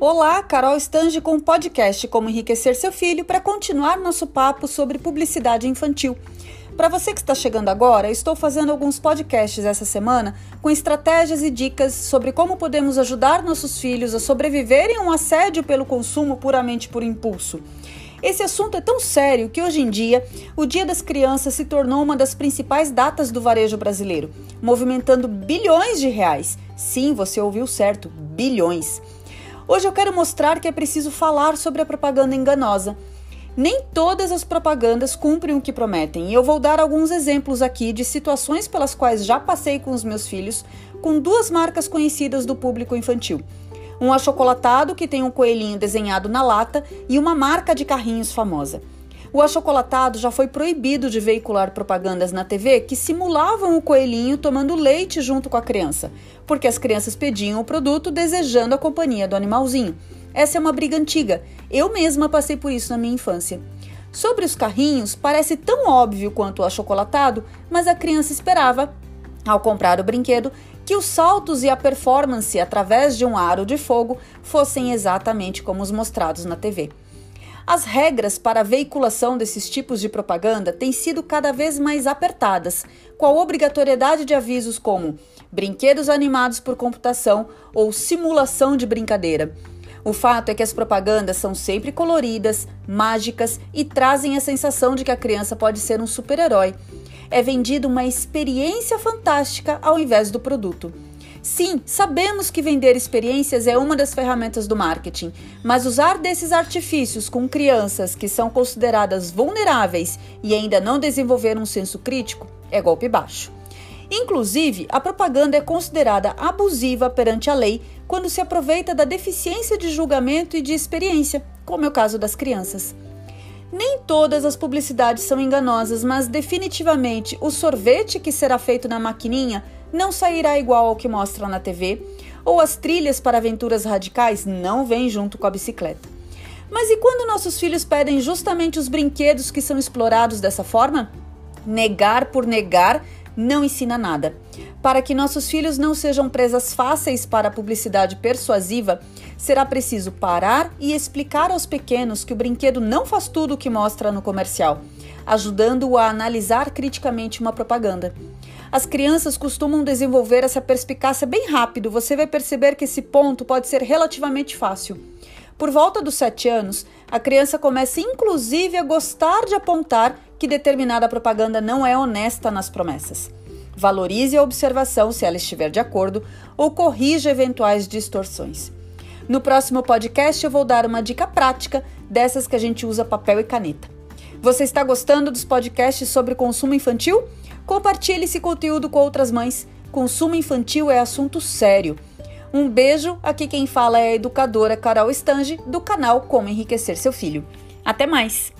Olá, Carol Stange com o podcast Como Enriquecer Seu Filho para continuar nosso papo sobre publicidade infantil. Para você que está chegando agora, estou fazendo alguns podcasts essa semana com estratégias e dicas sobre como podemos ajudar nossos filhos a sobreviverem a um assédio pelo consumo puramente por impulso. Esse assunto é tão sério que hoje em dia o Dia das Crianças se tornou uma das principais datas do varejo brasileiro, movimentando bilhões de reais. Sim, você ouviu certo, bilhões. Hoje eu quero mostrar que é preciso falar sobre a propaganda enganosa. Nem todas as propagandas cumprem o que prometem, e eu vou dar alguns exemplos aqui de situações pelas quais já passei com os meus filhos, com duas marcas conhecidas do público infantil. Um achocolatado que tem um coelhinho desenhado na lata e uma marca de carrinhos famosa. O achocolatado já foi proibido de veicular propagandas na TV que simulavam o coelhinho tomando leite junto com a criança, porque as crianças pediam o produto desejando a companhia do animalzinho. Essa é uma briga antiga. Eu mesma passei por isso na minha infância. Sobre os carrinhos, parece tão óbvio quanto o achocolatado, mas a criança esperava, ao comprar o brinquedo, que os saltos e a performance através de um aro de fogo fossem exatamente como os mostrados na TV. As regras para a veiculação desses tipos de propaganda têm sido cada vez mais apertadas, com a obrigatoriedade de avisos como brinquedos animados por computação ou simulação de brincadeira. O fato é que as propagandas são sempre coloridas, mágicas e trazem a sensação de que a criança pode ser um super-herói. É vendida uma experiência fantástica ao invés do produto. Sim, sabemos que vender experiências é uma das ferramentas do marketing, mas usar desses artifícios com crianças que são consideradas vulneráveis e ainda não desenvolveram um senso crítico é golpe baixo. Inclusive, a propaganda é considerada abusiva perante a lei quando se aproveita da deficiência de julgamento e de experiência, como é o caso das crianças. Nem todas as publicidades são enganosas, mas definitivamente o sorvete que será feito na maquininha não sairá igual ao que mostra na TV, ou as trilhas para aventuras radicais não vêm junto com a bicicleta. Mas e quando nossos filhos pedem justamente os brinquedos que são explorados dessa forma? Negar por negar não ensina nada. Para que nossos filhos não sejam presas fáceis para a publicidade persuasiva, será preciso parar e explicar aos pequenos que o brinquedo não faz tudo o que mostra no comercial, ajudando-o a analisar criticamente uma propaganda. As crianças costumam desenvolver essa perspicácia bem rápido, você vai perceber que esse ponto pode ser relativamente fácil. Por volta dos 7 anos, a criança começa inclusive a gostar de apontar que determinada propaganda não é honesta nas promessas. Valorize a observação se ela estiver de acordo ou corrija eventuais distorções. No próximo podcast eu vou dar uma dica prática dessas que a gente usa papel e caneta. Você está gostando dos podcasts sobre consumo infantil? Compartilhe esse conteúdo com outras mães. Consumo infantil é assunto sério. Um beijo, aqui quem fala é a educadora Carol Stange, do canal Como Enriquecer Seu Filho. Até mais!